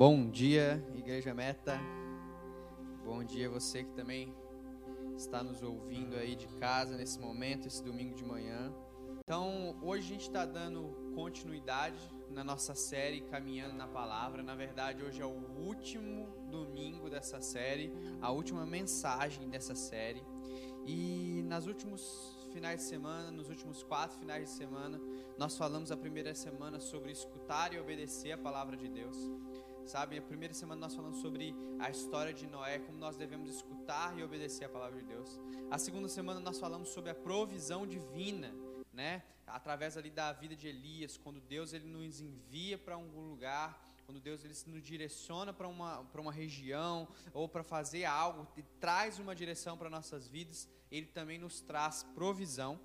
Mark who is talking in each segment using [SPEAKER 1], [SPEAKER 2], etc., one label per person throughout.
[SPEAKER 1] Bom dia, Igreja Meta. Bom dia você que também está nos ouvindo aí de casa nesse momento, esse domingo de manhã. Então, hoje a gente está dando continuidade na nossa série Caminhando na Palavra. Na verdade, hoje é o último domingo dessa série, a última mensagem dessa série. E nas últimos finais de semana, nos últimos quatro finais de semana, nós falamos a primeira semana sobre escutar e obedecer a palavra de Deus. Sabe, a primeira semana nós falamos sobre a história de Noé, como nós devemos escutar e obedecer a palavra de Deus. A segunda semana nós falamos sobre a provisão divina, né? Através ali da vida de Elias, quando Deus ele nos envia para algum lugar, quando Deus ele nos direciona para uma, para uma região ou para fazer algo, traz uma direção para nossas vidas, ele também nos traz provisão.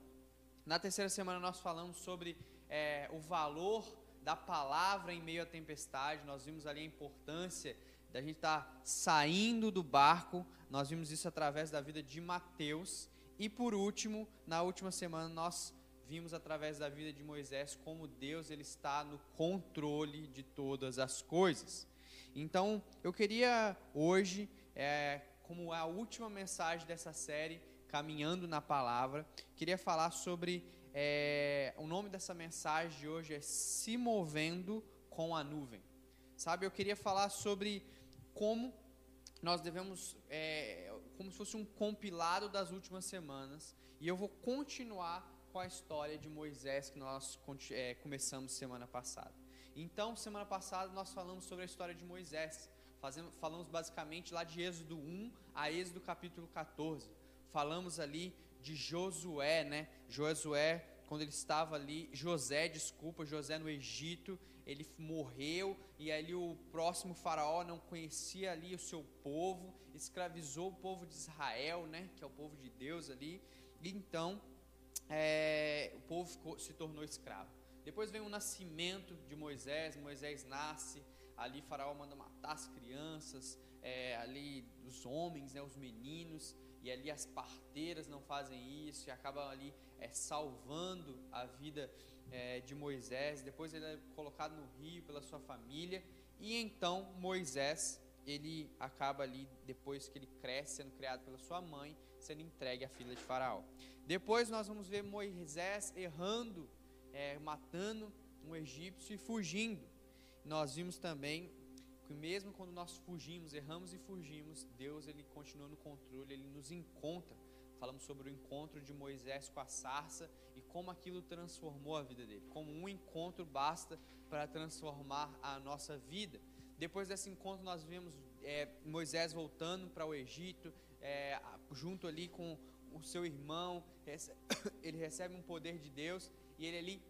[SPEAKER 1] Na terceira semana nós falamos sobre é, o valor da palavra em meio à tempestade. Nós vimos ali a importância da gente estar tá saindo do barco. Nós vimos isso através da vida de Mateus. E por último, na última semana, nós vimos através da vida de Moisés como Deus ele está no controle de todas as coisas. Então, eu queria hoje, é, como a última mensagem dessa série, caminhando na palavra, queria falar sobre é, o nome dessa mensagem de hoje é Se Movendo com a Nuvem. Sabe, eu queria falar sobre como nós devemos, é, como se fosse um compilado das últimas semanas, e eu vou continuar com a história de Moisés que nós é, começamos semana passada. Então, semana passada nós falamos sobre a história de Moisés, fazemos, falamos basicamente lá de Êxodo 1 a Êxodo capítulo 14. Falamos ali de Josué, né? Josué, quando ele estava ali, José, desculpa, José no Egito, ele morreu e ali o próximo faraó não conhecia ali o seu povo, escravizou o povo de Israel, né? Que é o povo de Deus ali. E então é, o povo ficou, se tornou escravo. Depois vem o nascimento de Moisés, Moisés nasce, ali Faraó manda matar as crianças, é, ali os homens, né, os meninos, e ali as parteiras não fazem isso e acabam ali é, salvando a vida é, de Moisés. Depois ele é colocado no rio pela sua família e então Moisés ele acaba ali depois que ele cresce sendo criado pela sua mãe, sendo entregue à filha de Faraó. Depois nós vamos ver Moisés errando, é, matando um egípcio e fugindo. Nós vimos também que mesmo quando nós fugimos, erramos e fugimos, Deus ele continua no controle, ele nos encontra. Falamos sobre o encontro de Moisés com a sarça e como aquilo transformou a vida dele. Como um encontro basta para transformar a nossa vida. Depois desse encontro, nós vimos é, Moisés voltando para o Egito, é, junto ali com o seu irmão. Ele recebe um poder de Deus e ele ali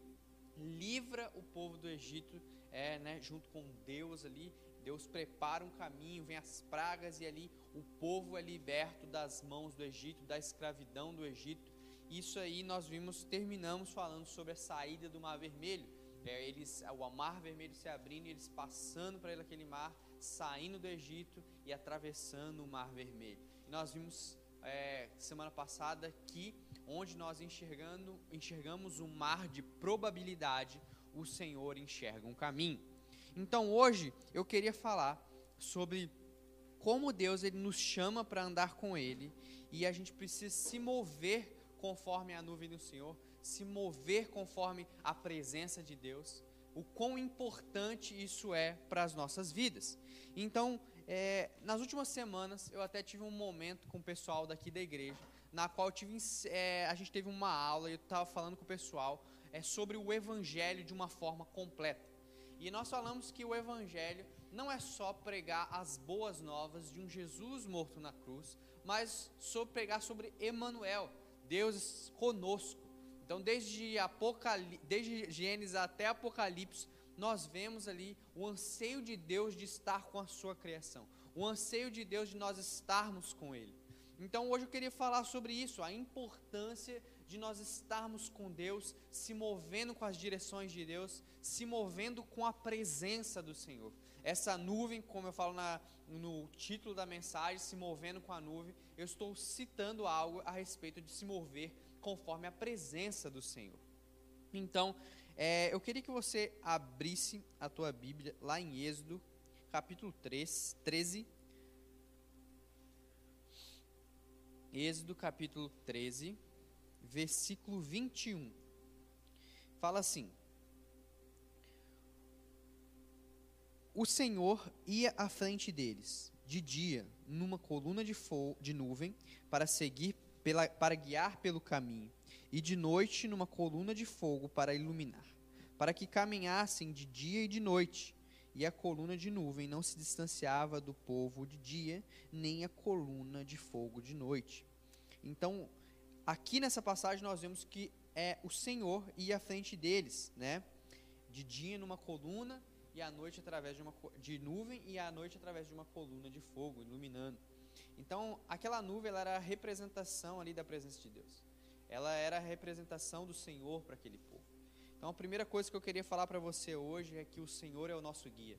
[SPEAKER 1] livra o povo do Egito, é, né, junto com Deus ali, Deus prepara um caminho, vem as pragas e ali o povo é liberto das mãos do Egito, da escravidão do Egito. Isso aí nós vimos, terminamos falando sobre a saída do Mar Vermelho. É, eles, o Mar Vermelho se abrindo e eles passando para aquele mar, saindo do Egito e atravessando o Mar Vermelho. E nós vimos é, semana passada que onde nós enxergando, enxergamos um mar de probabilidade, o Senhor enxerga um caminho. Então hoje eu queria falar sobre como Deus ele nos chama para andar com Ele e a gente precisa se mover conforme a nuvem do Senhor, se mover conforme a presença de Deus, o quão importante isso é para as nossas vidas. Então, é, nas últimas semanas eu até tive um momento com o pessoal daqui da igreja, na qual tive, é, a gente teve uma aula e eu estava falando com o pessoal é, sobre o Evangelho de uma forma completa. E nós falamos que o Evangelho não é só pregar as boas novas de um Jesus morto na cruz, mas sobre pregar sobre Emanuel, Deus conosco. Então, desde, Apocalipse, desde Gênesis até Apocalipse, nós vemos ali o anseio de Deus de estar com a sua criação, o anseio de Deus de nós estarmos com Ele. Então, hoje eu queria falar sobre isso, a importância de nós estarmos com Deus, se movendo com as direções de Deus, se movendo com a presença do Senhor. Essa nuvem, como eu falo na, no título da mensagem, se movendo com a nuvem, eu estou citando algo a respeito de se mover conforme a presença do Senhor. Então, é, eu queria que você abrisse a tua Bíblia lá em Êxodo, capítulo 3, 13. Êxodo, capítulo 13, versículo 21. Fala assim: O Senhor ia à frente deles, de dia, numa coluna de, de nuvem, para seguir pela, para guiar pelo caminho, e de noite numa coluna de fogo para iluminar, para que caminhassem de dia e de noite. E a coluna de nuvem não se distanciava do povo de dia, nem a coluna de fogo de noite. Então, aqui nessa passagem nós vemos que é o Senhor ia à frente deles, né? De dia numa coluna e à noite através de uma de nuvem e à noite através de uma coluna de fogo iluminando. Então, aquela nuvem ela era a representação ali da presença de Deus. Ela era a representação do Senhor para aquele povo. Então, a primeira coisa que eu queria falar para você hoje é que o Senhor é o nosso guia.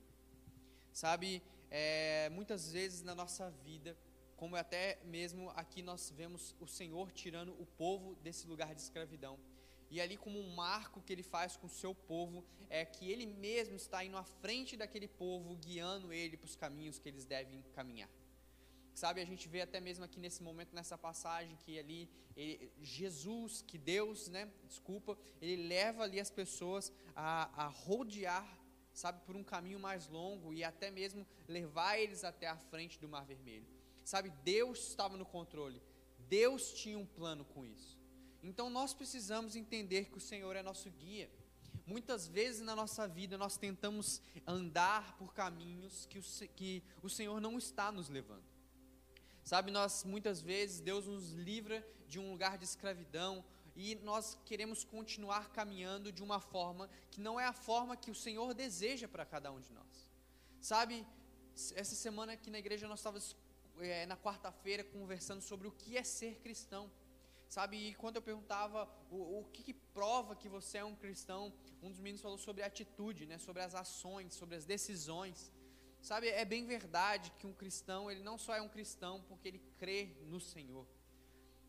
[SPEAKER 1] Sabe, é, muitas vezes na nossa vida, como até mesmo aqui nós vemos o Senhor tirando o povo desse lugar de escravidão. E ali, como um marco que ele faz com o seu povo, é que ele mesmo está indo à frente daquele povo, guiando ele para os caminhos que eles devem caminhar. Sabe, a gente vê até mesmo aqui nesse momento, nessa passagem, que ali ele, Jesus, que Deus, né, desculpa, ele leva ali as pessoas a, a rodear, sabe, por um caminho mais longo e até mesmo levar eles até a frente do Mar Vermelho. Sabe, Deus estava no controle, Deus tinha um plano com isso. Então nós precisamos entender que o Senhor é nosso guia. Muitas vezes na nossa vida nós tentamos andar por caminhos que o, que o Senhor não está nos levando. Sabe, nós muitas vezes Deus nos livra de um lugar de escravidão e nós queremos continuar caminhando de uma forma que não é a forma que o Senhor deseja para cada um de nós. Sabe, essa semana aqui na igreja nós estávamos é, na quarta-feira conversando sobre o que é ser cristão. Sabe, e quando eu perguntava o, o que, que, prova que você é um cristão, um dos meninos falou sobre atitude, né, sobre as ações, sobre as decisões. Sabe, é bem verdade que um cristão, ele não só é um cristão porque ele crê no Senhor.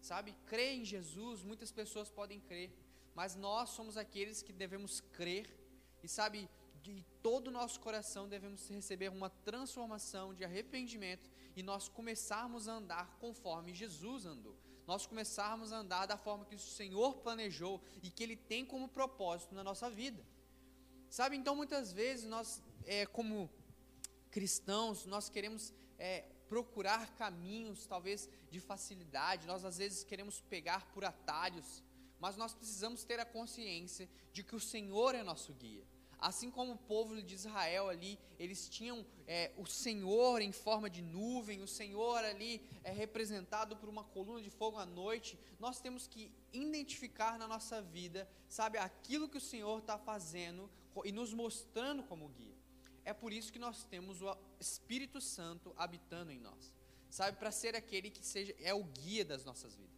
[SPEAKER 1] Sabe, crê em Jesus, muitas pessoas podem crer, mas nós somos aqueles que devemos crer e sabe, de todo o nosso coração devemos receber uma transformação de arrependimento e nós começarmos a andar conforme Jesus andou. Nós começarmos a andar da forma que o Senhor planejou e que Ele tem como propósito na nossa vida. Sabe, então muitas vezes nós, é, como cristãos, nós queremos é, procurar caminhos, talvez de facilidade, nós às vezes queremos pegar por atalhos, mas nós precisamos ter a consciência de que o Senhor é nosso guia. Assim como o povo de Israel ali, eles tinham é, o Senhor em forma de nuvem, o Senhor ali é representado por uma coluna de fogo à noite. Nós temos que identificar na nossa vida, sabe, aquilo que o Senhor está fazendo e nos mostrando como guia. É por isso que nós temos o Espírito Santo habitando em nós. Sabe, para ser aquele que seja é o guia das nossas vidas.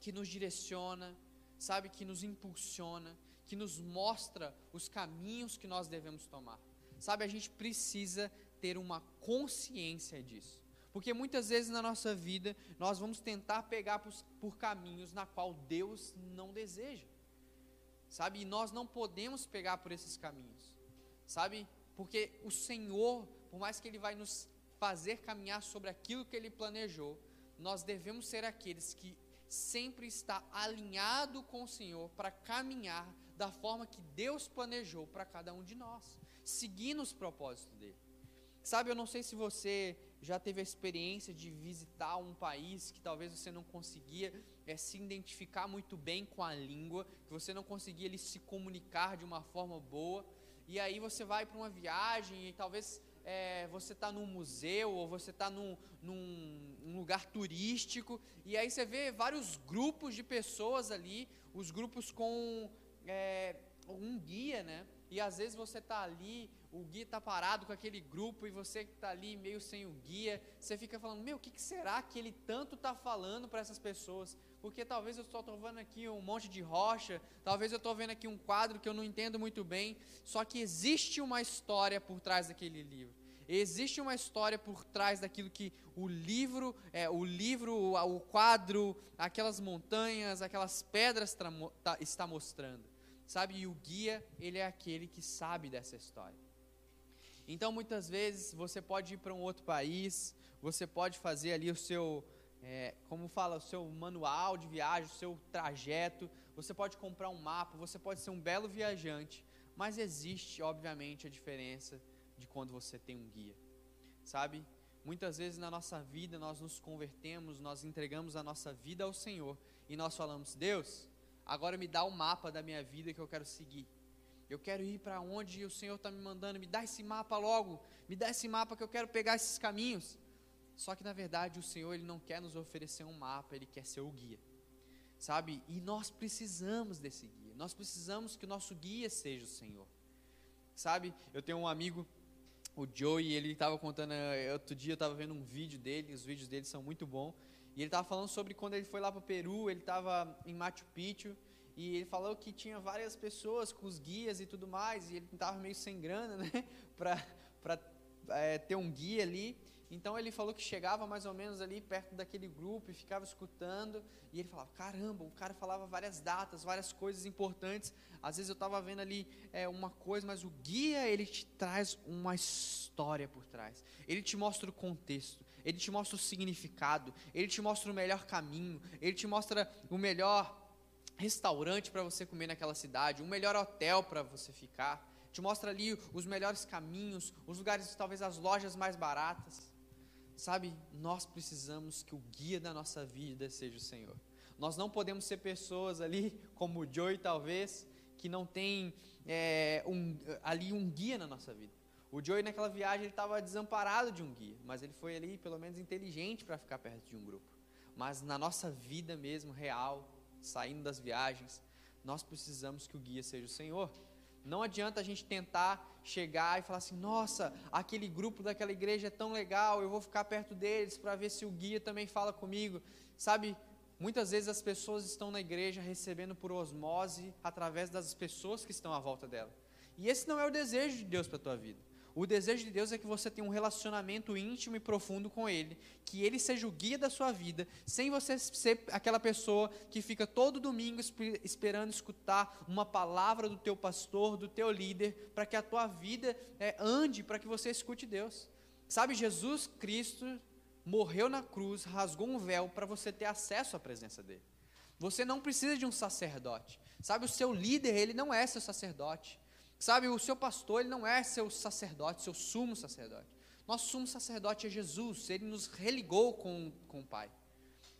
[SPEAKER 1] Que nos direciona, sabe, que nos impulsiona, que nos mostra os caminhos que nós devemos tomar. Sabe, a gente precisa ter uma consciência disso. Porque muitas vezes na nossa vida nós vamos tentar pegar por, por caminhos na qual Deus não deseja. Sabe? E nós não podemos pegar por esses caminhos. Sabe? Porque o Senhor, por mais que Ele vai nos fazer caminhar sobre aquilo que Ele planejou, nós devemos ser aqueles que sempre está alinhado com o Senhor para caminhar da forma que Deus planejou para cada um de nós, seguindo os propósitos dele. Sabe, eu não sei se você já teve a experiência de visitar um país que talvez você não conseguia é, se identificar muito bem com a língua, que você não conseguia ele, se comunicar de uma forma boa e aí você vai para uma viagem e talvez é, você está num museu ou você está num, num, num, lugar turístico e aí você vê vários grupos de pessoas ali, os grupos com é, um guia, né? E às vezes você está ali, o guia está parado com aquele grupo e você que está ali meio sem o guia, você fica falando, meu, o que, que será que ele tanto está falando para essas pessoas? porque talvez eu estou vendo aqui um monte de rocha, talvez eu estou vendo aqui um quadro que eu não entendo muito bem, só que existe uma história por trás daquele livro. Existe uma história por trás daquilo que o livro, é, o livro, o quadro, aquelas montanhas, aquelas pedras tá, está mostrando, sabe? E o guia, ele é aquele que sabe dessa história. Então, muitas vezes, você pode ir para um outro país, você pode fazer ali o seu, é, como fala, o seu manual de viagem, o seu trajeto, você pode comprar um mapa, você pode ser um belo viajante, mas existe, obviamente, a diferença de quando você tem um guia, sabe? Muitas vezes na nossa vida nós nos convertemos, nós entregamos a nossa vida ao Senhor e nós falamos: Deus, agora me dá o mapa da minha vida que eu quero seguir. Eu quero ir para onde o Senhor está me mandando, me dá esse mapa logo, me dá esse mapa que eu quero pegar esses caminhos. Só que na verdade o Senhor ele não quer nos oferecer um mapa, ele quer ser o guia, sabe? E nós precisamos desse guia, nós precisamos que o nosso guia seja o Senhor, sabe? Eu tenho um amigo o Joey, ele estava contando, eh, outro dia eu estava vendo um vídeo dele, os vídeos dele são muito bons, e ele estava falando sobre quando ele foi lá para o Peru, ele estava em Machu Picchu, e ele falou que tinha várias pessoas com os guias e tudo mais, e ele estava meio sem grana, né, para é, ter um guia ali, então ele falou que chegava mais ou menos ali perto daquele grupo e ficava escutando. E ele falava: caramba, o cara falava várias datas, várias coisas importantes. Às vezes eu estava vendo ali é, uma coisa, mas o guia ele te traz uma história por trás. Ele te mostra o contexto, ele te mostra o significado, ele te mostra o melhor caminho, ele te mostra o melhor restaurante para você comer naquela cidade, o melhor hotel para você ficar. Te mostra ali os melhores caminhos, os lugares, talvez as lojas mais baratas. Sabe, nós precisamos que o guia da nossa vida seja o Senhor. Nós não podemos ser pessoas ali, como o Joey talvez, que não tem é, um, ali um guia na nossa vida. O Joey naquela viagem ele estava desamparado de um guia, mas ele foi ali pelo menos inteligente para ficar perto de um grupo. Mas na nossa vida mesmo, real, saindo das viagens, nós precisamos que o guia seja o Senhor. Não adianta a gente tentar chegar e falar assim: nossa, aquele grupo daquela igreja é tão legal, eu vou ficar perto deles para ver se o guia também fala comigo. Sabe, muitas vezes as pessoas estão na igreja recebendo por osmose através das pessoas que estão à volta dela. E esse não é o desejo de Deus para a tua vida. O desejo de Deus é que você tenha um relacionamento íntimo e profundo com Ele, que Ele seja o guia da sua vida, sem você ser aquela pessoa que fica todo domingo esperando escutar uma palavra do teu pastor, do teu líder, para que a tua vida é, ande, para que você escute Deus. Sabe, Jesus Cristo morreu na cruz, rasgou um véu para você ter acesso à presença dele. Você não precisa de um sacerdote. Sabe, o seu líder, ele não é seu sacerdote. Sabe, o seu pastor, ele não é seu sacerdote, seu sumo sacerdote. Nosso sumo sacerdote é Jesus, ele nos religou com, com o Pai.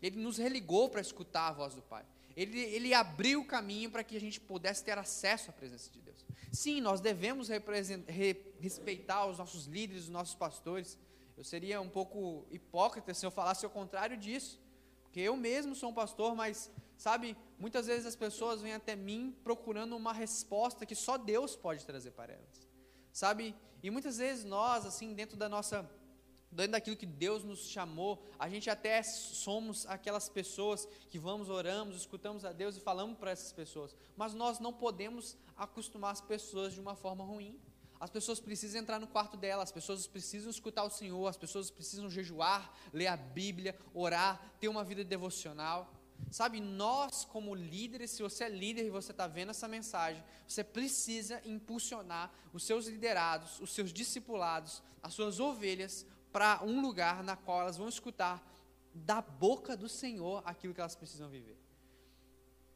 [SPEAKER 1] Ele nos religou para escutar a voz do Pai. Ele, ele abriu o caminho para que a gente pudesse ter acesso à presença de Deus. Sim, nós devemos re, respeitar os nossos líderes, os nossos pastores. Eu seria um pouco hipócrita se eu falasse o contrário disso. Porque eu mesmo sou um pastor, mas Sabe, muitas vezes as pessoas vêm até mim procurando uma resposta que só Deus pode trazer para elas. Sabe? E muitas vezes nós, assim, dentro da nossa dentro daquilo que Deus nos chamou, a gente até somos aquelas pessoas que vamos, oramos, escutamos a Deus e falamos para essas pessoas, mas nós não podemos acostumar as pessoas de uma forma ruim. As pessoas precisam entrar no quarto dela, as pessoas precisam escutar o Senhor, as pessoas precisam jejuar, ler a Bíblia, orar, ter uma vida devocional. Sabe, nós como líderes, se você é líder e você está vendo essa mensagem, você precisa impulsionar os seus liderados, os seus discipulados, as suas ovelhas para um lugar na qual elas vão escutar da boca do Senhor aquilo que elas precisam viver.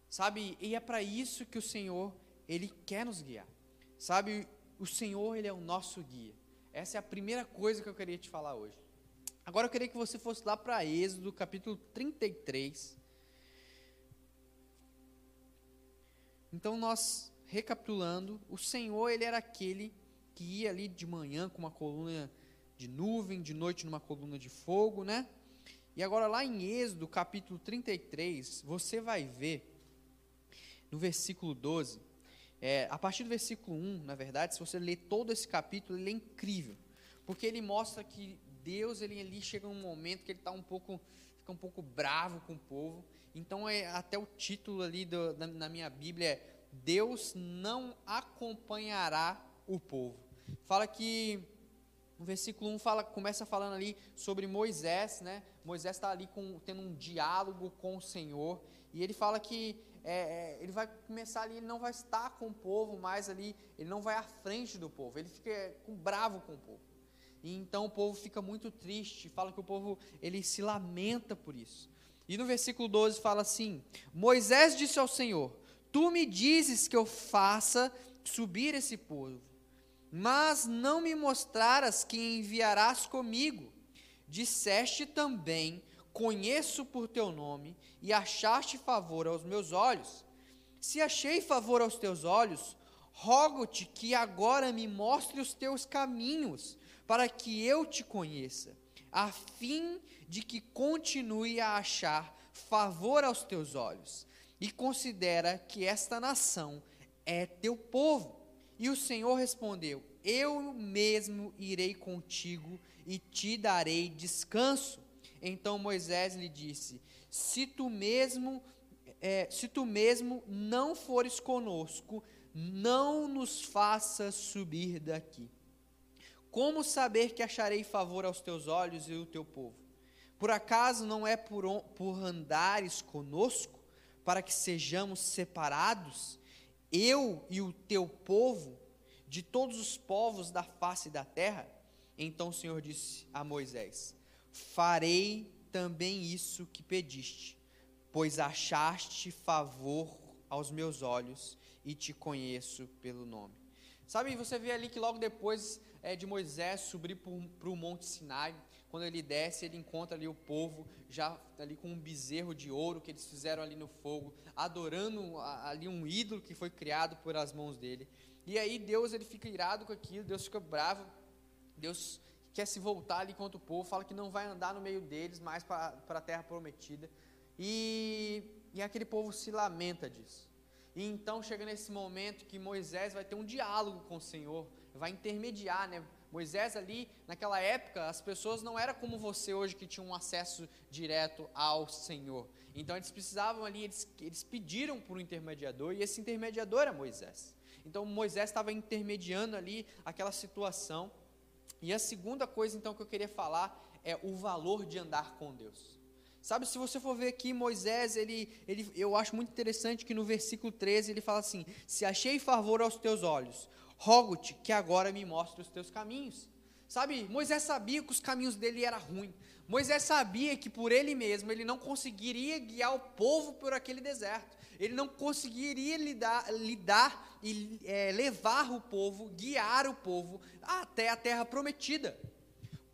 [SPEAKER 1] Sabe, e é para isso que o Senhor, Ele quer nos guiar. Sabe, o Senhor, Ele é o nosso guia. Essa é a primeira coisa que eu queria te falar hoje. Agora eu queria que você fosse lá para Êxodo, capítulo 33. Então nós recapitulando, o Senhor ele era aquele que ia ali de manhã com uma coluna de nuvem, de noite numa coluna de fogo, né? E agora lá em Êxodo, capítulo 33, você vai ver no versículo 12, é, a partir do versículo 1, na verdade, se você ler todo esse capítulo, ele é incrível, porque ele mostra que Deus, ele ali chega num momento que ele está um pouco, fica um pouco bravo com o povo, então, é, até o título ali do, na, na minha Bíblia é Deus não acompanhará o povo. Fala que no versículo 1 fala, começa falando ali sobre Moisés, né? Moisés está ali com, tendo um diálogo com o Senhor, e ele fala que é, é, ele vai começar ali, ele não vai estar com o povo mais ali, ele não vai à frente do povo, ele fica com, bravo com o povo. E então o povo fica muito triste, fala que o povo ele se lamenta por isso. E no versículo 12 fala assim: Moisés disse ao Senhor: Tu me dizes que eu faça subir esse povo, mas não me mostraras que enviarás comigo. Disseste também: Conheço por teu nome, e achaste favor aos meus olhos. Se achei favor aos teus olhos, rogo-te que agora me mostre os teus caminhos, para que eu te conheça, a fim de que continue a achar favor aos teus olhos. E considera que esta nação é teu povo. E o Senhor respondeu: Eu mesmo irei contigo e te darei descanso. Então Moisés lhe disse: Se tu mesmo, é, se tu mesmo não fores conosco, não nos faças subir daqui. Como saber que acharei favor aos teus olhos e o teu povo? Por acaso não é por, por andares conosco, para que sejamos separados, eu e o teu povo, de todos os povos da face da terra? Então o Senhor disse a Moisés: Farei também isso que pediste, pois achaste favor aos meus olhos e te conheço pelo nome. Sabe, você vê ali que logo depois é, de Moisés subir para o Monte Sinai, quando ele desce, ele encontra ali o povo, já ali com um bezerro de ouro que eles fizeram ali no fogo, adorando ali um ídolo que foi criado por as mãos dele. E aí Deus ele fica irado com aquilo, Deus fica bravo, Deus quer se voltar ali contra o povo, fala que não vai andar no meio deles mais para a terra prometida. E, e aquele povo se lamenta disso. E então chega nesse momento que Moisés vai ter um diálogo com o Senhor, vai intermediar, né? Moisés ali, naquela época, as pessoas não eram como você hoje que tinham um acesso direto ao Senhor. Então eles precisavam ali, eles, eles pediram por um intermediador e esse intermediador era Moisés. Então Moisés estava intermediando ali aquela situação. E a segunda coisa então que eu queria falar é o valor de andar com Deus. Sabe, se você for ver aqui, Moisés, ele, ele, eu acho muito interessante que no versículo 13 ele fala assim: Se achei favor aos teus olhos, rogo-te que agora me mostre os teus caminhos. Sabe, Moisés sabia que os caminhos dele eram ruins. Moisés sabia que por ele mesmo ele não conseguiria guiar o povo por aquele deserto. Ele não conseguiria lidar, lidar e é, levar o povo, guiar o povo até a terra prometida.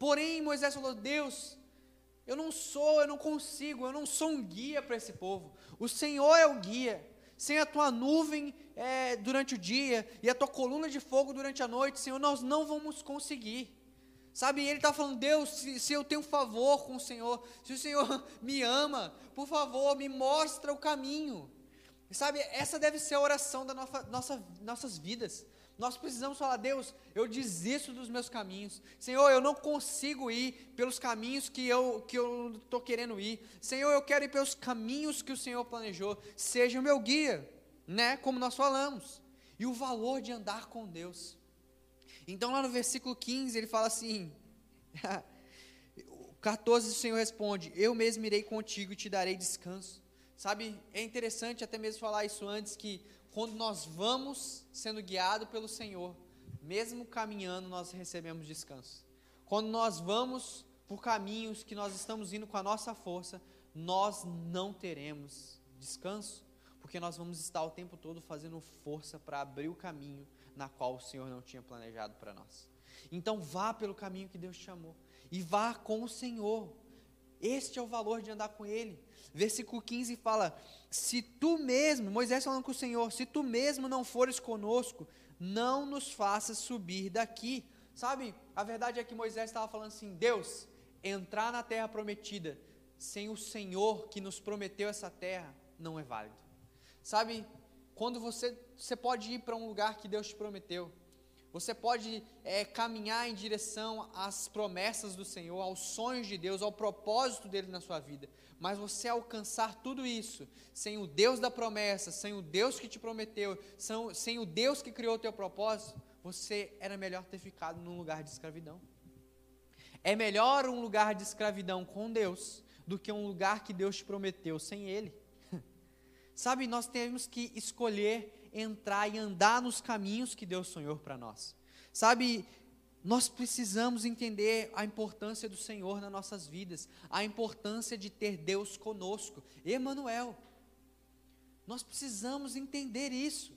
[SPEAKER 1] Porém, Moisés falou: Deus, eu não sou, eu não consigo, eu não sou um guia para esse povo. O Senhor é o guia. Sem a tua nuvem é, durante o dia e a tua coluna de fogo durante a noite, Senhor, nós não vamos conseguir. Sabe, ele está falando, Deus, se, se, eu tenho favor com o Senhor, se o Senhor me ama, por favor, me mostra o caminho. Sabe, essa deve ser a oração da nossa, nossa, nossas vidas. Nós precisamos falar, Deus, eu desisto dos meus caminhos. Senhor, eu não consigo ir pelos caminhos que eu que eu estou querendo ir. Senhor, eu quero ir pelos caminhos que o Senhor planejou. Seja o meu guia, né? Como nós falamos. E o valor de andar com Deus. Então, lá no versículo 15, ele fala assim: 14, o Senhor responde: Eu mesmo irei contigo e te darei descanso. Sabe, é interessante até mesmo falar isso antes, que quando nós vamos sendo guiados pelo Senhor, mesmo caminhando, nós recebemos descanso. Quando nós vamos por caminhos que nós estamos indo com a nossa força, nós não teremos descanso, porque nós vamos estar o tempo todo fazendo força para abrir o caminho na qual o Senhor não tinha planejado para nós. Então vá pelo caminho que Deus te chamou e vá com o Senhor. Este é o valor de andar com Ele. Versículo 15 fala: Se tu mesmo, Moisés falando com o Senhor, se tu mesmo não fores conosco, não nos faças subir daqui. Sabe, a verdade é que Moisés estava falando assim: Deus, entrar na terra prometida sem o Senhor que nos prometeu essa terra não é válido. Sabe, quando você, você pode ir para um lugar que Deus te prometeu, você pode é, caminhar em direção às promessas do Senhor, aos sonhos de Deus, ao propósito dele na sua vida mas você alcançar tudo isso sem o Deus da promessa, sem o Deus que te prometeu, sem o Deus que criou o teu propósito, você era melhor ter ficado num lugar de escravidão. É melhor um lugar de escravidão com Deus do que um lugar que Deus te prometeu sem Ele. Sabe, nós temos que escolher entrar e andar nos caminhos que Deus sonhou para nós. Sabe, nós precisamos entender a importância do Senhor nas nossas vidas, a importância de ter Deus conosco. Emanuel. Nós precisamos entender isso.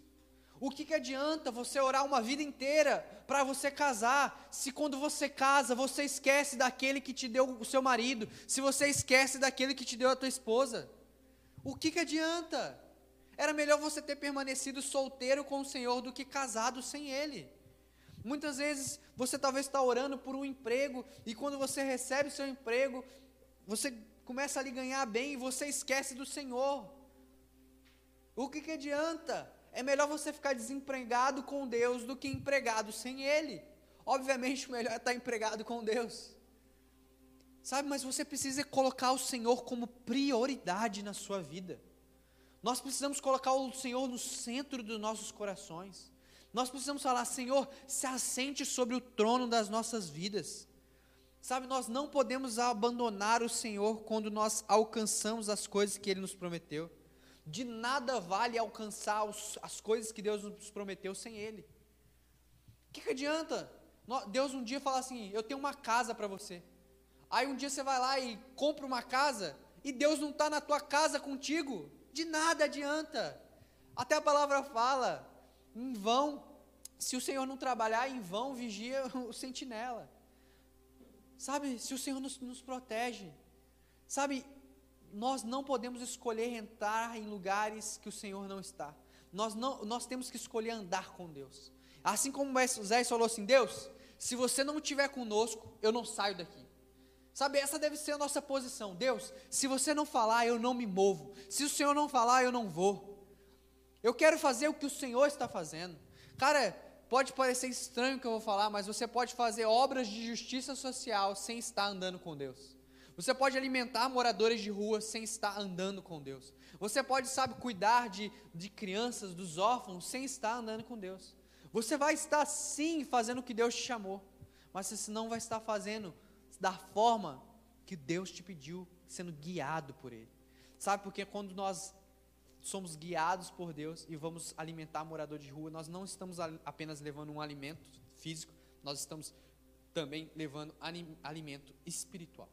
[SPEAKER 1] O que, que adianta você orar uma vida inteira para você casar, se quando você casa você esquece daquele que te deu o seu marido, se você esquece daquele que te deu a tua esposa? O que, que adianta? Era melhor você ter permanecido solteiro com o Senhor do que casado sem Ele. Muitas vezes você talvez está orando por um emprego e quando você recebe seu emprego, você começa a lhe ganhar bem e você esquece do Senhor. O que, que adianta? É melhor você ficar desempregado com Deus do que empregado sem Ele. Obviamente, o melhor é estar empregado com Deus. Sabe, mas você precisa colocar o Senhor como prioridade na sua vida. Nós precisamos colocar o Senhor no centro dos nossos corações. Nós precisamos falar, Senhor, se assente sobre o trono das nossas vidas. Sabe, nós não podemos abandonar o Senhor quando nós alcançamos as coisas que Ele nos prometeu. De nada vale alcançar os, as coisas que Deus nos prometeu sem Ele. O que, que adianta? Deus um dia fala assim: Eu tenho uma casa para você. Aí um dia você vai lá e compra uma casa e Deus não está na tua casa contigo, de nada adianta. Até a palavra fala, em vão, se o Senhor não trabalhar, em vão vigia o sentinela. Sabe, se o Senhor nos, nos protege, sabe, nós não podemos escolher entrar em lugares que o Senhor não está. Nós, não, nós temos que escolher andar com Deus. Assim como Moisés falou assim: Deus, se você não estiver conosco, eu não saio daqui. Sabe, essa deve ser a nossa posição. Deus, se você não falar, eu não me movo. Se o Senhor não falar, eu não vou. Eu quero fazer o que o Senhor está fazendo. Cara, pode parecer estranho o que eu vou falar, mas você pode fazer obras de justiça social sem estar andando com Deus. Você pode alimentar moradores de rua sem estar andando com Deus. Você pode, sabe, cuidar de, de crianças, dos órfãos, sem estar andando com Deus. Você vai estar sim fazendo o que Deus te chamou, mas você não vai estar fazendo da forma que Deus te pediu, sendo guiado por Ele. Sabe, porque quando nós somos guiados por Deus e vamos alimentar morador de rua, nós não estamos apenas levando um alimento físico, nós estamos também levando alimento espiritual.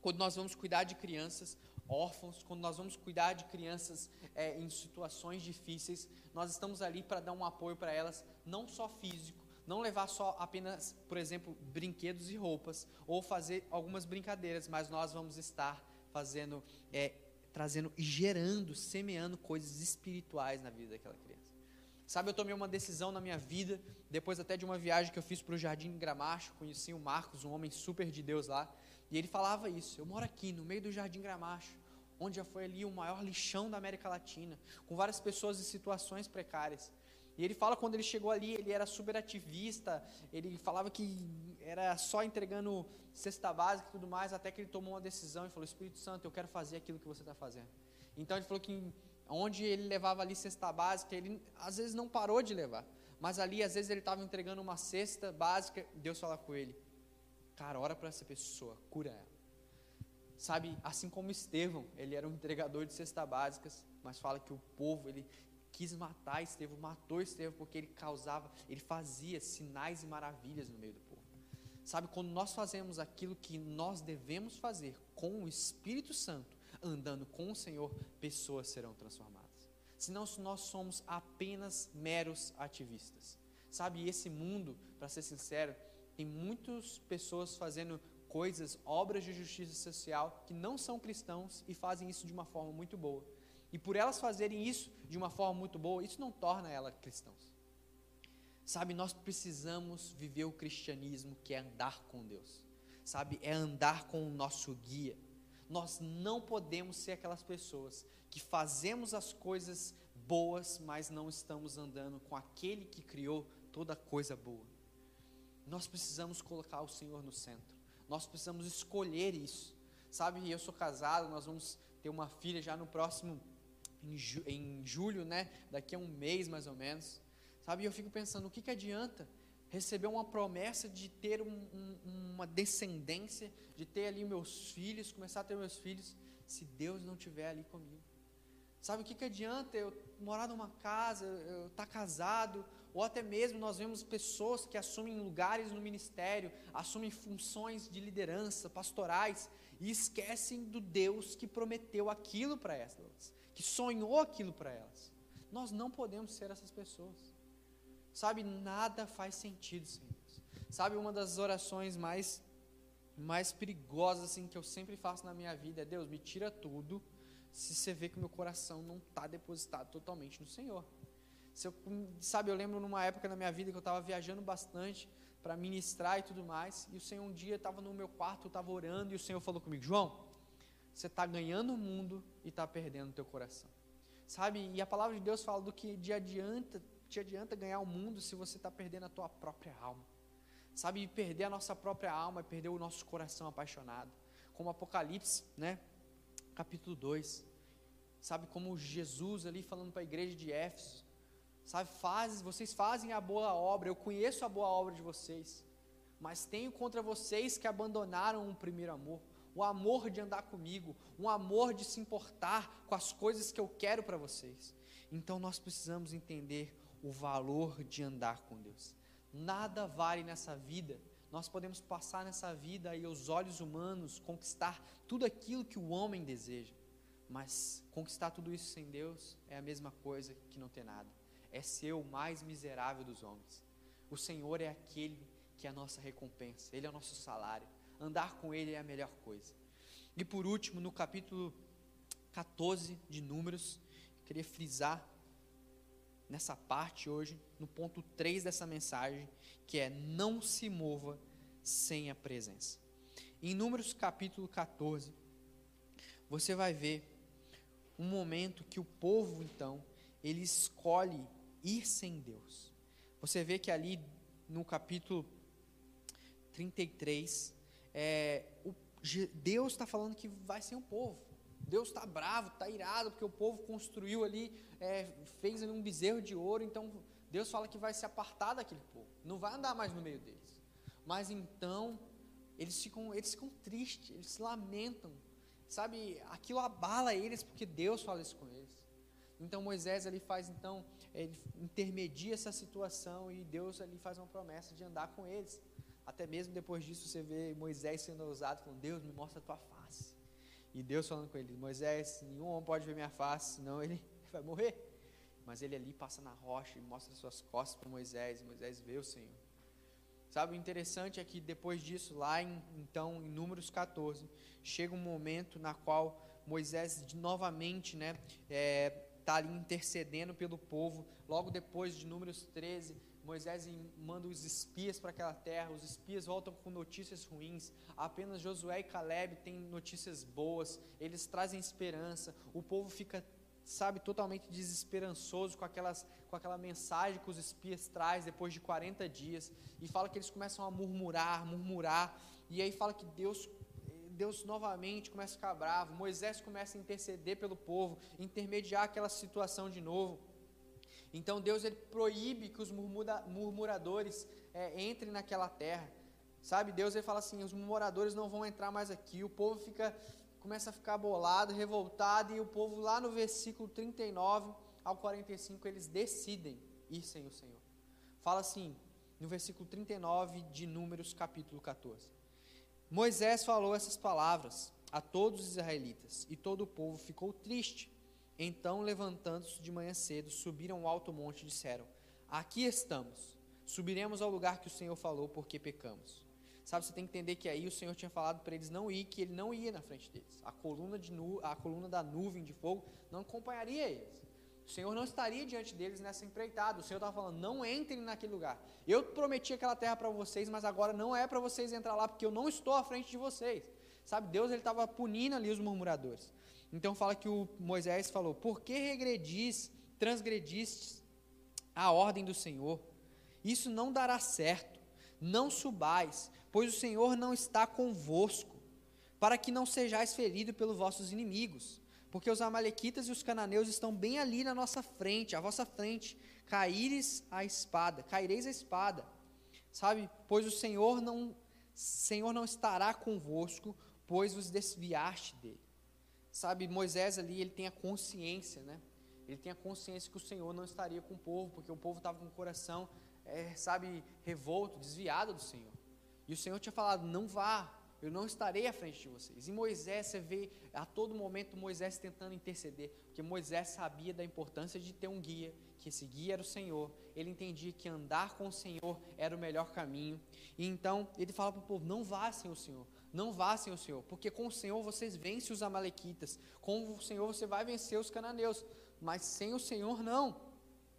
[SPEAKER 1] Quando nós vamos cuidar de crianças órfãos, quando nós vamos cuidar de crianças é, em situações difíceis, nós estamos ali para dar um apoio para elas, não só físico, não levar só apenas, por exemplo, brinquedos e roupas, ou fazer algumas brincadeiras, mas nós vamos estar fazendo, é, trazendo e gerando, semeando coisas espirituais na vida daquela criança. Sabe, eu tomei uma decisão na minha vida, depois até de uma viagem que eu fiz para o Jardim Gramacho, conheci o Marcos, um homem super de Deus lá, e ele falava isso, eu moro aqui, no meio do Jardim Gramacho, onde já foi ali o maior lixão da América Latina, com várias pessoas em situações precárias. E ele fala quando ele chegou ali, ele era super ativista, ele falava que era só entregando cesta básica e tudo mais, até que ele tomou uma decisão e falou: Espírito Santo, eu quero fazer aquilo que você está fazendo. Então ele falou que onde ele levava ali cesta básica, ele às vezes não parou de levar, mas ali às vezes ele estava entregando uma cesta básica, Deus fala com ele: Cara, ora para essa pessoa, cura ela. Sabe, assim como Estevão, ele era um entregador de cesta básicas, mas fala que o povo, ele quis matar Estevão, matou Estevão porque ele causava, ele fazia sinais e maravilhas no meio do povo. Sabe, quando nós fazemos aquilo que nós devemos fazer com o Espírito Santo, andando com o Senhor, pessoas serão transformadas. Senão nós somos apenas meros ativistas. Sabe, esse mundo, para ser sincero, tem muitas pessoas fazendo coisas, obras de justiça social que não são cristãos e fazem isso de uma forma muito boa. E por elas fazerem isso de uma forma muito boa, isso não torna elas cristãos. Sabe, nós precisamos viver o cristianismo que é andar com Deus. Sabe, é andar com o nosso guia. Nós não podemos ser aquelas pessoas que fazemos as coisas boas, mas não estamos andando com aquele que criou toda coisa boa. Nós precisamos colocar o Senhor no centro. Nós precisamos escolher isso. Sabe, eu sou casado, nós vamos ter uma filha já no próximo em, ju, em julho, né? Daqui a um mês mais ou menos. Sabe? E eu fico pensando, o que, que adianta receber uma promessa de ter um, um, uma descendência, de ter ali meus filhos, começar a ter meus filhos, se Deus não estiver ali comigo? Sabe o que, que adianta eu morar numa casa, eu estar tá casado, ou até mesmo nós vemos pessoas que assumem lugares no ministério, assumem funções de liderança, pastorais, e esquecem do Deus que prometeu aquilo para elas, que sonhou aquilo para elas. Nós não podemos ser essas pessoas. Sabe, nada faz sentido sem Deus. Sabe, uma das orações mais mais perigosas assim que eu sempre faço na minha vida é Deus, me tira tudo, se você vê que meu coração não está depositado totalmente no Senhor. Se eu, sabe, eu lembro numa época na minha vida que eu estava viajando bastante para ministrar e tudo mais, e o Senhor um dia estava no meu quarto, estava orando, e o Senhor falou comigo, João, você está ganhando o mundo e está perdendo o teu coração. Sabe, e a palavra de Deus fala do que de adianta, te adianta ganhar o mundo se você está perdendo a tua própria alma. Sabe, perder a nossa própria alma é perder o nosso coração apaixonado. Como Apocalipse, né? Capítulo 2. Sabe, como Jesus ali falando para a igreja de Éfeso. Sabe, faz, vocês fazem a boa obra, eu conheço a boa obra de vocês. Mas tenho contra vocês que abandonaram o primeiro amor. O amor de andar comigo, um amor de se importar com as coisas que eu quero para vocês. Então nós precisamos entender o valor de andar com Deus. Nada vale nessa vida. Nós podemos passar nessa vida e aos olhos humanos conquistar tudo aquilo que o homem deseja. Mas conquistar tudo isso sem Deus é a mesma coisa que não ter nada. É ser o mais miserável dos homens. O Senhor é aquele que é a nossa recompensa, Ele é o nosso salário. Andar com Ele é a melhor coisa. E por último, no capítulo 14 de Números, queria frisar nessa parte hoje, no ponto 3 dessa mensagem, que é não se mova sem a presença. Em Números capítulo 14, você vai ver um momento que o povo, então, ele escolhe ir sem Deus. Você vê que ali no capítulo 33, é, o, Deus está falando que vai ser um povo. Deus está bravo, está irado, porque o povo construiu ali, é, fez ali um bezerro de ouro, então Deus fala que vai se apartar daquele povo, não vai andar mais no meio deles. Mas então, eles ficam, eles ficam tristes, eles se lamentam, sabe? Aquilo abala eles, porque Deus fala isso com eles. Então Moisés ali faz, então, ele intermedia essa situação e Deus ali faz uma promessa de andar com eles. Até mesmo depois disso você vê Moisés sendo ousado, falando, Deus me mostra a tua face. E Deus falando com ele: Moisés, nenhum homem pode ver minha face, senão ele vai morrer. Mas ele ali passa na rocha e mostra suas costas para Moisés, e Moisés vê o Senhor. Sabe, o interessante é que depois disso, lá em, então em Números 14, chega um momento na qual Moisés novamente né, é, está ali intercedendo pelo povo. Logo depois de Números 13, Moisés manda os espias para aquela terra, os espias voltam com notícias ruins, apenas Josué e Caleb têm notícias boas, eles trazem esperança, o povo fica, sabe, totalmente desesperançoso com, aquelas, com aquela mensagem que os espias traz depois de 40 dias, e fala que eles começam a murmurar, murmurar, e aí fala que Deus Deus novamente começa a ficar bravo, Moisés começa a interceder pelo povo, intermediar aquela situação de novo. Então Deus ele proíbe que os murmuradores é, entrem naquela terra. Sabe, Deus ele fala assim, os murmuradores não vão entrar mais aqui. O povo fica começa a ficar bolado, revoltado e o povo lá no versículo 39 ao 45 eles decidem ir sem o Senhor. Fala assim, no versículo 39 de Números, capítulo 14. Moisés falou essas palavras a todos os israelitas, e todo o povo ficou triste então, levantando-se de manhã cedo, subiram ao alto monte e disseram: Aqui estamos, subiremos ao lugar que o Senhor falou, porque pecamos. Sabe, você tem que entender que aí o Senhor tinha falado para eles não ir, que ele não ia na frente deles. A coluna, de nu, a coluna da nuvem de fogo não acompanharia eles. O Senhor não estaria diante deles nessa empreitada. O Senhor estava falando: não entrem naquele lugar. Eu prometi aquela terra para vocês, mas agora não é para vocês entrar lá, porque eu não estou à frente de vocês. Sabe, Deus ele estava punindo ali os murmuradores. Então fala que o Moisés falou: Por que regredis, transgredistes a ordem do Senhor? Isso não dará certo. Não subais, pois o Senhor não está convosco, para que não sejais feridos pelos vossos inimigos. Porque os amalequitas e os cananeus estão bem ali na nossa frente, à vossa frente. Caíres a espada, caireis a espada. Sabe? Pois o Senhor não Senhor não estará convosco, pois vos desviaste dele. Sabe, Moisés ali, ele tem a consciência, né? Ele tem a consciência que o Senhor não estaria com o povo, porque o povo estava com o coração, é, sabe, revolto, desviado do Senhor. E o Senhor tinha falado: não vá, eu não estarei à frente de vocês. E Moisés, você vê a todo momento Moisés tentando interceder, porque Moisés sabia da importância de ter um guia, que esse guia era o Senhor. Ele entendia que andar com o Senhor era o melhor caminho. E então ele fala para o povo: não vá sem o Senhor, não vá sem o Senhor, porque com o Senhor vocês vencem os Amalequitas, com o Senhor você vai vencer os cananeus, mas sem o Senhor não.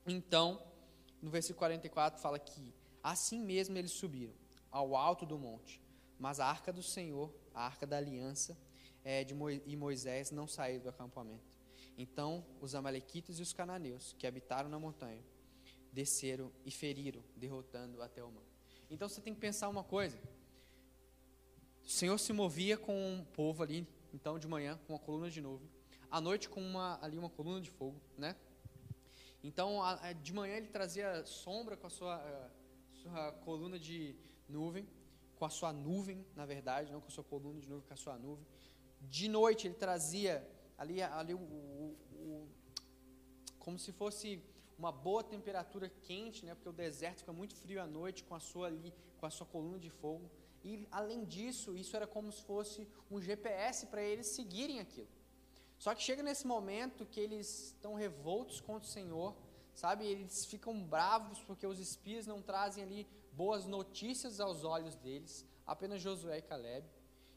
[SPEAKER 1] Então, no versículo 44 fala que assim mesmo eles subiram ao alto do monte mas a arca do Senhor, a arca da aliança, é, de Mo e Moisés não saíram do acampamento. Então os amalequitas e os cananeus, que habitaram na montanha, desceram e feriram, derrotando até o mar. Então você tem que pensar uma coisa. O Senhor se movia com o povo ali, então de manhã com uma coluna de nuvem, à noite com uma ali uma coluna de fogo, né? Então a, a, de manhã ele trazia sombra com a sua, a, sua coluna de nuvem com a sua nuvem, na verdade, não com a sua coluna de nuvem, com a sua nuvem. De noite ele trazia ali, ali o, o, o, como se fosse uma boa temperatura quente, né? Porque o deserto fica muito frio à noite com a sua ali, com a sua coluna de fogo. E além disso, isso era como se fosse um GPS para eles seguirem aquilo. Só que chega nesse momento que eles estão revoltos contra o Senhor, sabe? Eles ficam bravos porque os espias não trazem ali boas notícias aos olhos deles, apenas Josué e Caleb.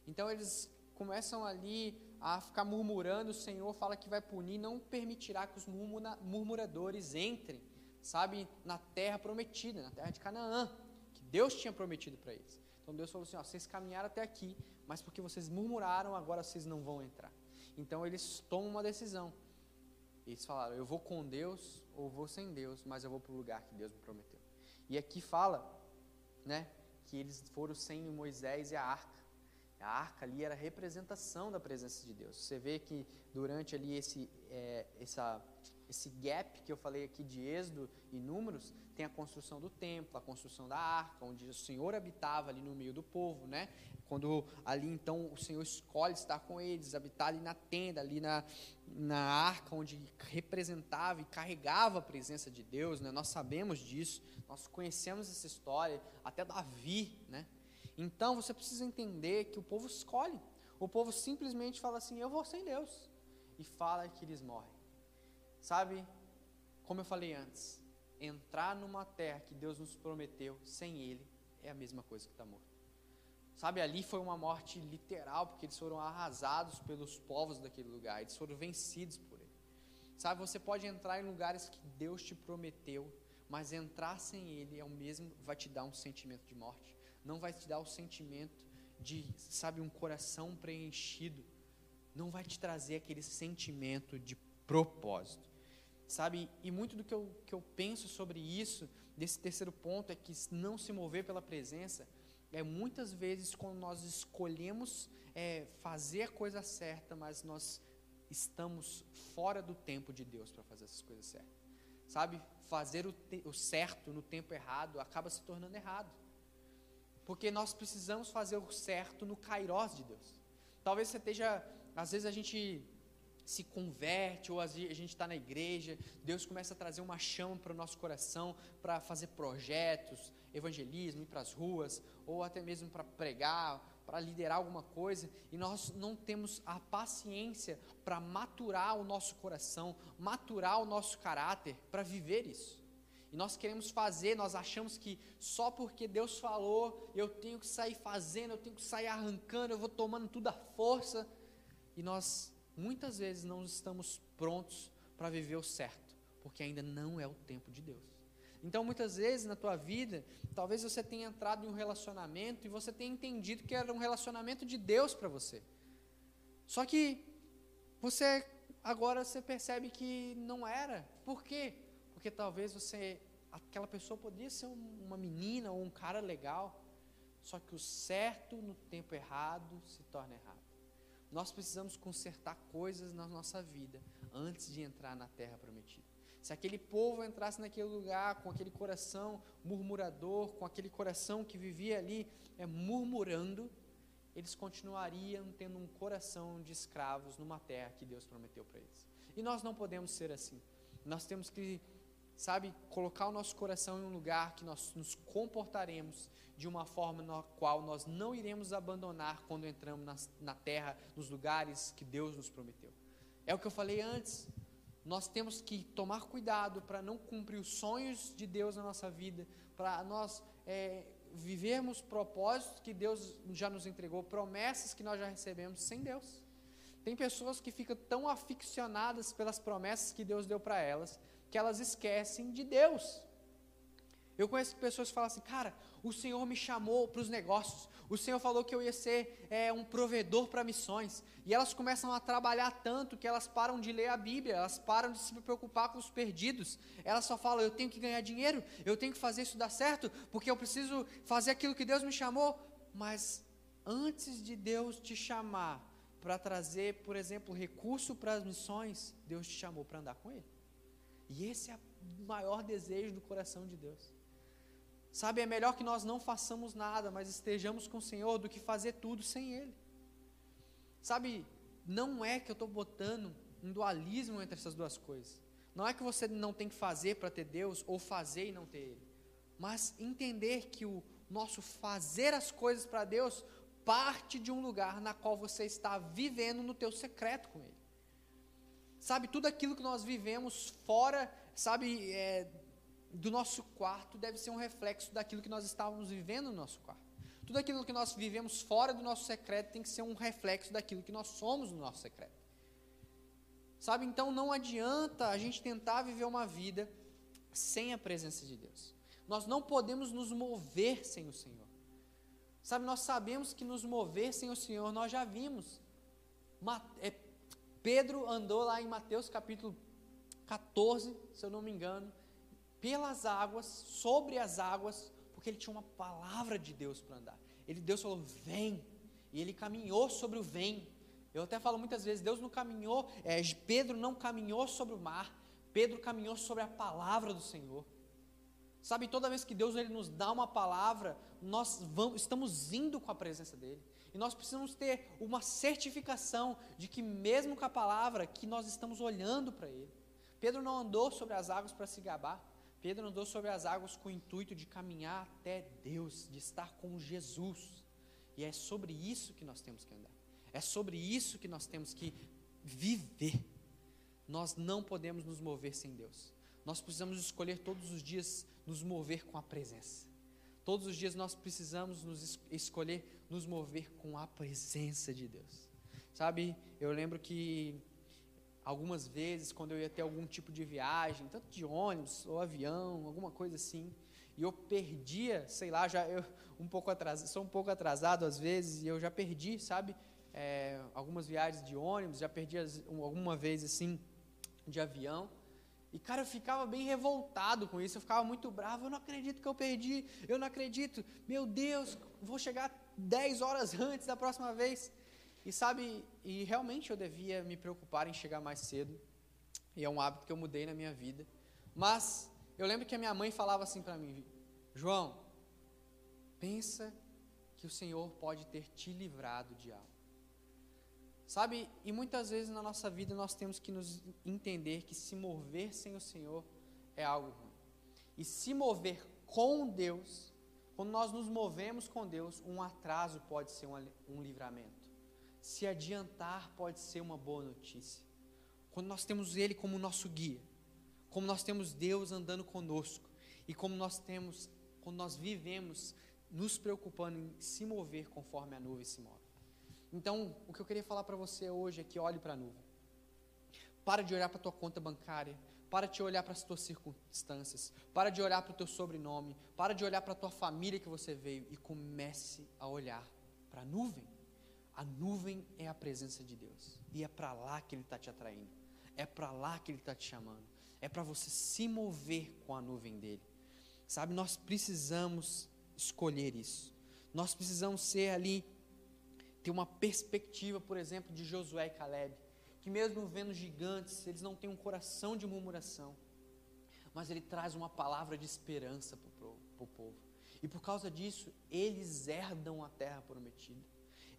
[SPEAKER 1] Então eles começam ali a ficar murmurando, o Senhor fala que vai punir, não permitirá que os murmuradores entrem, sabe, na terra prometida, na terra de Canaã, que Deus tinha prometido para eles. Então Deus falou assim: ó, vocês caminharam até aqui, mas porque vocês murmuraram, agora vocês não vão entrar. Então eles tomam uma decisão. Eles falaram: eu vou com Deus ou vou sem Deus, mas eu vou para o lugar que Deus me prometeu. E aqui fala né, que eles foram sem Moisés e a arca. A arca ali era representação da presença de Deus. Você vê que durante ali esse, é, essa, esse gap que eu falei aqui de Êxodo e Números, tem a construção do templo, a construção da arca, onde o Senhor habitava ali no meio do povo, né? Quando ali então o Senhor escolhe estar com eles, habitar ali na tenda, ali na, na arca, onde representava e carregava a presença de Deus, né? Nós sabemos disso, nós conhecemos essa história, até Davi, né? Então você precisa entender que o povo escolhe. O povo simplesmente fala assim: Eu vou sem Deus. E fala que eles morrem. Sabe, como eu falei antes, entrar numa terra que Deus nos prometeu sem Ele é a mesma coisa que estar tá morto. Sabe, ali foi uma morte literal, porque eles foram arrasados pelos povos daquele lugar, eles foram vencidos por ele. Sabe, você pode entrar em lugares que Deus te prometeu, mas entrar sem ele é o mesmo, vai te dar um sentimento de morte. Não vai te dar o sentimento de, sabe, um coração preenchido. Não vai te trazer aquele sentimento de propósito. Sabe, e muito do que eu, que eu penso sobre isso, desse terceiro ponto, é que não se mover pela presença, é muitas vezes quando nós escolhemos é, fazer a coisa certa, mas nós estamos fora do tempo de Deus para fazer essas coisas certas. Sabe, fazer o, o certo no tempo errado acaba se tornando errado. Porque nós precisamos fazer o certo no kairós de Deus. Talvez você esteja, às vezes a gente se converte, ou a gente está na igreja, Deus começa a trazer uma chama para o nosso coração para fazer projetos, evangelismo, ir para as ruas, ou até mesmo para pregar, para liderar alguma coisa, e nós não temos a paciência para maturar o nosso coração, maturar o nosso caráter para viver isso. E nós queremos fazer, nós achamos que só porque Deus falou, eu tenho que sair fazendo, eu tenho que sair arrancando, eu vou tomando tudo à força. E nós muitas vezes não estamos prontos para viver o certo, porque ainda não é o tempo de Deus. Então, muitas vezes na tua vida, talvez você tenha entrado em um relacionamento e você tenha entendido que era um relacionamento de Deus para você. Só que você agora você percebe que não era. Por quê? Porque talvez você aquela pessoa podia ser uma menina ou um cara legal, só que o certo no tempo errado se torna errado. Nós precisamos consertar coisas na nossa vida antes de entrar na terra prometida. Se aquele povo entrasse naquele lugar com aquele coração murmurador, com aquele coração que vivia ali é, murmurando, eles continuariam tendo um coração de escravos numa terra que Deus prometeu para eles. E nós não podemos ser assim. Nós temos que, sabe, colocar o nosso coração em um lugar que nós nos comportaremos de uma forma na qual nós não iremos abandonar quando entramos na, na terra, nos lugares que Deus nos prometeu. É o que eu falei antes. Nós temos que tomar cuidado para não cumprir os sonhos de Deus na nossa vida, para nós é, vivermos propósitos que Deus já nos entregou, promessas que nós já recebemos sem Deus. Tem pessoas que ficam tão aficionadas pelas promessas que Deus deu para elas, que elas esquecem de Deus. Eu conheço pessoas que falam assim, cara, o Senhor me chamou para os negócios, o Senhor falou que eu ia ser é, um provedor para missões, e elas começam a trabalhar tanto que elas param de ler a Bíblia, elas param de se preocupar com os perdidos, elas só falam, eu tenho que ganhar dinheiro, eu tenho que fazer isso dar certo, porque eu preciso fazer aquilo que Deus me chamou, mas antes de Deus te chamar para trazer, por exemplo, recurso para as missões, Deus te chamou para andar com Ele. E esse é o maior desejo do coração de Deus. Sabe, é melhor que nós não façamos nada, mas estejamos com o Senhor, do que fazer tudo sem Ele. Sabe, não é que eu estou botando um dualismo entre essas duas coisas. Não é que você não tem que fazer para ter Deus, ou fazer e não ter Ele. Mas entender que o nosso fazer as coisas para Deus parte de um lugar na qual você está vivendo no teu secreto com Ele. Sabe, tudo aquilo que nós vivemos fora, sabe, é, do nosso quarto deve ser um reflexo daquilo que nós estávamos vivendo no nosso quarto. Tudo aquilo que nós vivemos fora do nosso secreto tem que ser um reflexo daquilo que nós somos no nosso secreto. Sabe, então não adianta a gente tentar viver uma vida sem a presença de Deus. Nós não podemos nos mover sem o Senhor. Sabe, nós sabemos que nos mover sem o Senhor, nós já vimos. É, Pedro andou lá em Mateus capítulo 14, se eu não me engano, pelas águas, sobre as águas, porque ele tinha uma palavra de Deus para andar. Ele, Deus falou, vem, e ele caminhou sobre o vem. Eu até falo muitas vezes, Deus não caminhou, é, Pedro não caminhou sobre o mar, Pedro caminhou sobre a palavra do Senhor. Sabe, toda vez que Deus ele nos dá uma palavra, nós vamos, estamos indo com a presença dele. E nós precisamos ter uma certificação de que mesmo com a palavra, que nós estamos olhando para ele. Pedro não andou sobre as águas para se gabar. Pedro andou sobre as águas com o intuito de caminhar até Deus, de estar com Jesus. E é sobre isso que nós temos que andar. É sobre isso que nós temos que viver. Nós não podemos nos mover sem Deus. Nós precisamos escolher todos os dias nos mover com a presença. Todos os dias nós precisamos nos escolher nos mover com a presença de Deus. Sabe, eu lembro que algumas vezes, quando eu ia ter algum tipo de viagem, tanto de ônibus ou avião, alguma coisa assim, e eu perdia, sei lá, já eu um pouco atrasado, sou um pouco atrasado às vezes, e eu já perdi, sabe, é, algumas viagens de ônibus, já perdi alguma vez assim de avião. E cara, eu ficava bem revoltado com isso, eu ficava muito bravo, eu não acredito que eu perdi, eu não acredito, meu Deus, vou chegar 10 horas antes da próxima vez. E sabe, e realmente eu devia me preocupar em chegar mais cedo. E é um hábito que eu mudei na minha vida. Mas eu lembro que a minha mãe falava assim para mim: João, pensa que o Senhor pode ter te livrado de algo. Sabe, e muitas vezes na nossa vida nós temos que nos entender que se mover sem o Senhor é algo ruim. E se mover com Deus, quando nós nos movemos com Deus, um atraso pode ser um, livramento se adiantar pode ser uma boa notícia. Quando nós temos Ele como nosso guia, como nós temos Deus andando conosco, e como nós temos, quando nós vivemos nos preocupando em se mover conforme a nuvem se move. Então, o que eu queria falar para você hoje é que olhe para a nuvem. Para de olhar para a tua conta bancária, para de olhar para as tuas circunstâncias, para de olhar para o teu sobrenome, para de olhar para a tua família que você veio e comece a olhar para a nuvem. A nuvem é a presença de Deus. E é para lá que Ele está te atraindo. É para lá que Ele está te chamando. É para você se mover com a nuvem dele. Sabe, nós precisamos escolher isso. Nós precisamos ser ali, ter uma perspectiva, por exemplo, de Josué e Caleb. Que mesmo vendo gigantes, eles não têm um coração de murmuração. Mas ele traz uma palavra de esperança para o povo. E por causa disso, eles herdam a terra prometida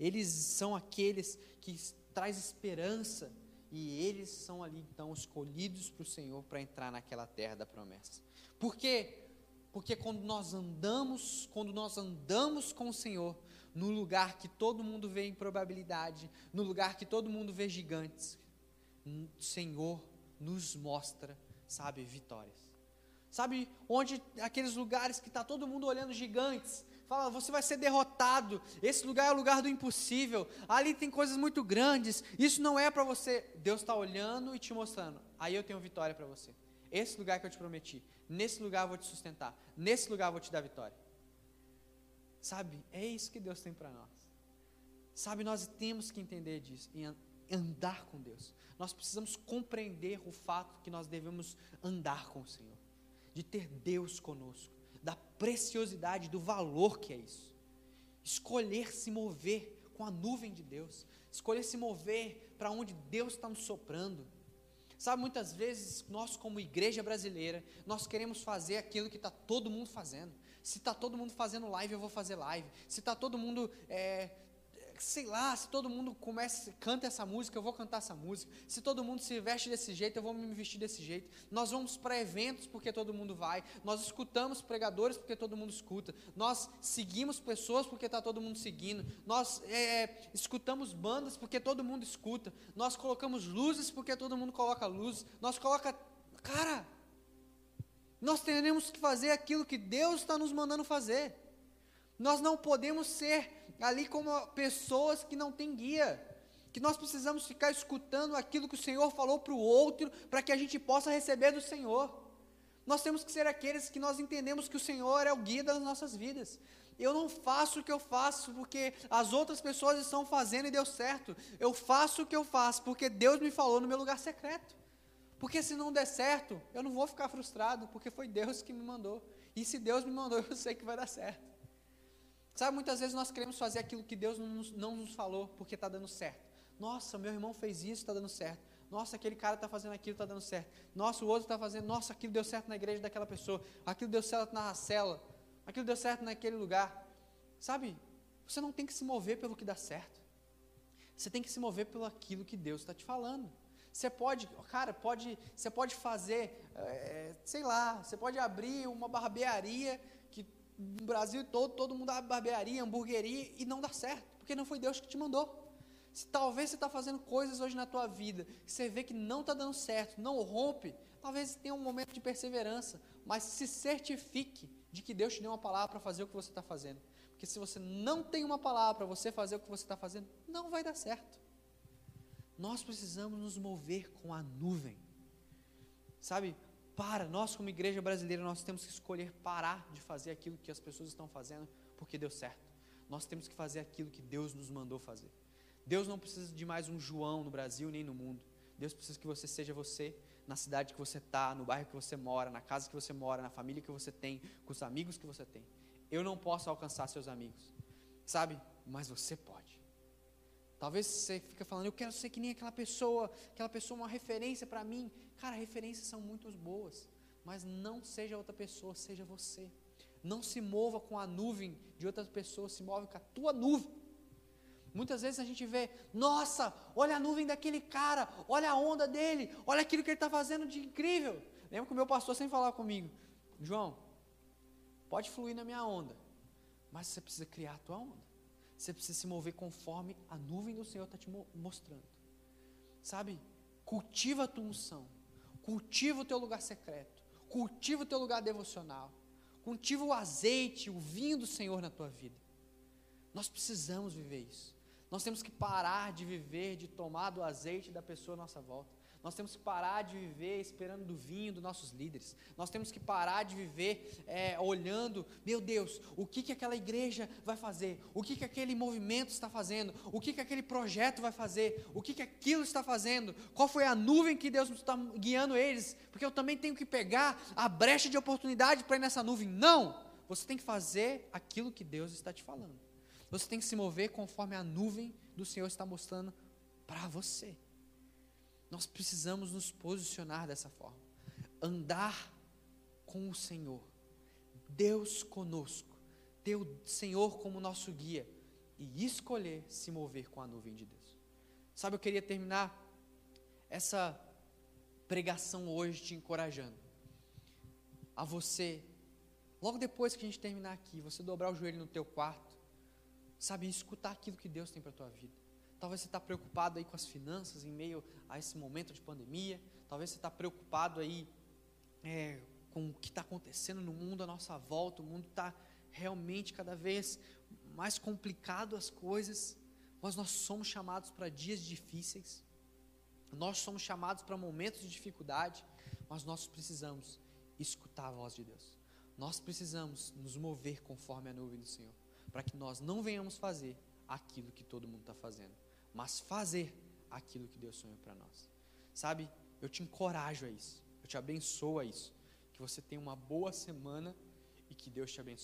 [SPEAKER 1] eles são aqueles que traz esperança e eles são ali então escolhidos para o Senhor para entrar naquela terra da promessa. Por quê? Porque quando nós andamos, quando nós andamos com o Senhor, no lugar que todo mundo vê improbabilidade, no lugar que todo mundo vê gigantes, o Senhor nos mostra, sabe, vitórias. Sabe onde aqueles lugares que está todo mundo olhando gigantes, fala, você vai ser derrotado. Esse lugar é o lugar do impossível. Ali tem coisas muito grandes. Isso não é para você. Deus está olhando e te mostrando. Aí eu tenho vitória para você. Esse lugar que eu te prometi. Nesse lugar eu vou te sustentar. Nesse lugar eu vou te dar vitória. Sabe? É isso que Deus tem para nós. Sabe, nós temos que entender disso e andar com Deus. Nós precisamos compreender o fato que nós devemos andar com o Senhor, de ter Deus conosco, da preciosidade, do valor que é isso. Escolher se mover com a nuvem de Deus, escolher se mover para onde Deus está nos soprando. Sabe, muitas vezes nós, como igreja brasileira, nós queremos fazer aquilo que está todo mundo fazendo. Se está todo mundo fazendo live, eu vou fazer live. Se está todo mundo, é, sei lá, se todo mundo começa, canta essa música, eu vou cantar essa música. Se todo mundo se veste desse jeito, eu vou me vestir desse jeito. Nós vamos para eventos porque todo mundo vai. Nós escutamos pregadores porque todo mundo escuta. Nós seguimos pessoas porque está todo mundo seguindo. Nós é, escutamos bandas porque todo mundo escuta. Nós colocamos luzes porque todo mundo coloca luzes. Nós coloca, cara, nós teremos que fazer aquilo que Deus está nos mandando fazer. Nós não podemos ser ali como pessoas que não têm guia. Que nós precisamos ficar escutando aquilo que o Senhor falou para o outro, para que a gente possa receber do Senhor. Nós temos que ser aqueles que nós entendemos que o Senhor é o guia das nossas vidas. Eu não faço o que eu faço porque as outras pessoas estão fazendo e deu certo. Eu faço o que eu faço porque Deus me falou no meu lugar secreto. Porque se não der certo, eu não vou ficar frustrado, porque foi Deus que me mandou. E se Deus me mandou, eu sei que vai dar certo. Sabe, muitas vezes nós queremos fazer aquilo que Deus não nos, não nos falou, porque está dando certo. Nossa, meu irmão fez isso, está dando certo. Nossa, aquele cara está fazendo aquilo, está dando certo. Nossa, o outro está fazendo. Nossa, aquilo deu certo na igreja daquela pessoa. Aquilo deu certo na cela. Aquilo deu certo naquele lugar. Sabe, você não tem que se mover pelo que dá certo. Você tem que se mover pelo aquilo que Deus está te falando. Você pode, cara, pode, você pode fazer, é, sei lá, você pode abrir uma barbearia que no Brasil todo, todo mundo abre barbearia, hamburgueria e não dá certo, porque não foi Deus que te mandou. Se talvez você está fazendo coisas hoje na tua vida que você vê que não está dando certo, não rompe, talvez tenha um momento de perseverança, mas se certifique de que Deus te deu uma palavra para fazer o que você está fazendo. Porque se você não tem uma palavra para você fazer o que você está fazendo, não vai dar certo. Nós precisamos nos mover com a nuvem. Sabe, para, nós como igreja brasileira, nós temos que escolher parar de fazer aquilo que as pessoas estão fazendo porque deu certo. Nós temos que fazer aquilo que Deus nos mandou fazer. Deus não precisa de mais um João no Brasil nem no mundo. Deus precisa que você seja você na cidade que você está, no bairro que você mora, na casa que você mora, na família que você tem, com os amigos que você tem. Eu não posso alcançar seus amigos, sabe? Mas você pode. Talvez você fica falando, eu quero ser que nem aquela pessoa, aquela pessoa uma referência para mim. Cara, referências são muito boas, mas não seja outra pessoa, seja você. Não se mova com a nuvem de outras pessoas, se move com a tua nuvem. Muitas vezes a gente vê, nossa, olha a nuvem daquele cara, olha a onda dele, olha aquilo que ele está fazendo de incrível. Lembra que o meu pastor sempre falava comigo, João, pode fluir na minha onda, mas você precisa criar a tua onda. Você precisa se mover conforme a nuvem do Senhor está te mostrando. Sabe? Cultiva a tua unção. Cultiva o teu lugar secreto. Cultiva o teu lugar devocional. Cultiva o azeite, o vinho do Senhor na tua vida. Nós precisamos viver isso. Nós temos que parar de viver, de tomar do azeite da pessoa à nossa volta. Nós temos que parar de viver esperando do vinho dos nossos líderes. Nós temos que parar de viver é, olhando, meu Deus, o que, que aquela igreja vai fazer? O que, que aquele movimento está fazendo? O que, que aquele projeto vai fazer? O que, que aquilo está fazendo? Qual foi a nuvem que Deus está guiando eles? Porque eu também tenho que pegar a brecha de oportunidade para ir nessa nuvem. Não! Você tem que fazer aquilo que Deus está te falando. Você tem que se mover conforme a nuvem do Senhor está mostrando para você. Nós precisamos nos posicionar dessa forma. Andar com o Senhor. Deus conosco. Ter o Senhor como nosso guia. e escolher se mover com a nuvem de Deus. Sabe, eu queria terminar essa pregação hoje te encorajando a você, logo depois que a gente terminar aqui, você dobrar o joelho no teu quarto, sabe, escutar aquilo que Deus tem para a tua vida. Talvez você está preocupado aí com as finanças em meio a esse momento de pandemia. Talvez você está preocupado aí é, com o que está acontecendo no mundo à nossa volta. O mundo está realmente cada vez mais complicado as coisas. Mas nós somos chamados para dias difíceis. Nós somos chamados para momentos de dificuldade. Mas nós precisamos escutar a voz de Deus. Nós precisamos nos mover conforme a nuvem do Senhor. Para que nós não venhamos fazer aquilo que todo mundo está fazendo mas fazer aquilo que Deus sonhou para nós. Sabe, eu te encorajo a isso, eu te abençoo a isso. Que você tenha uma boa semana e que Deus te abençoe.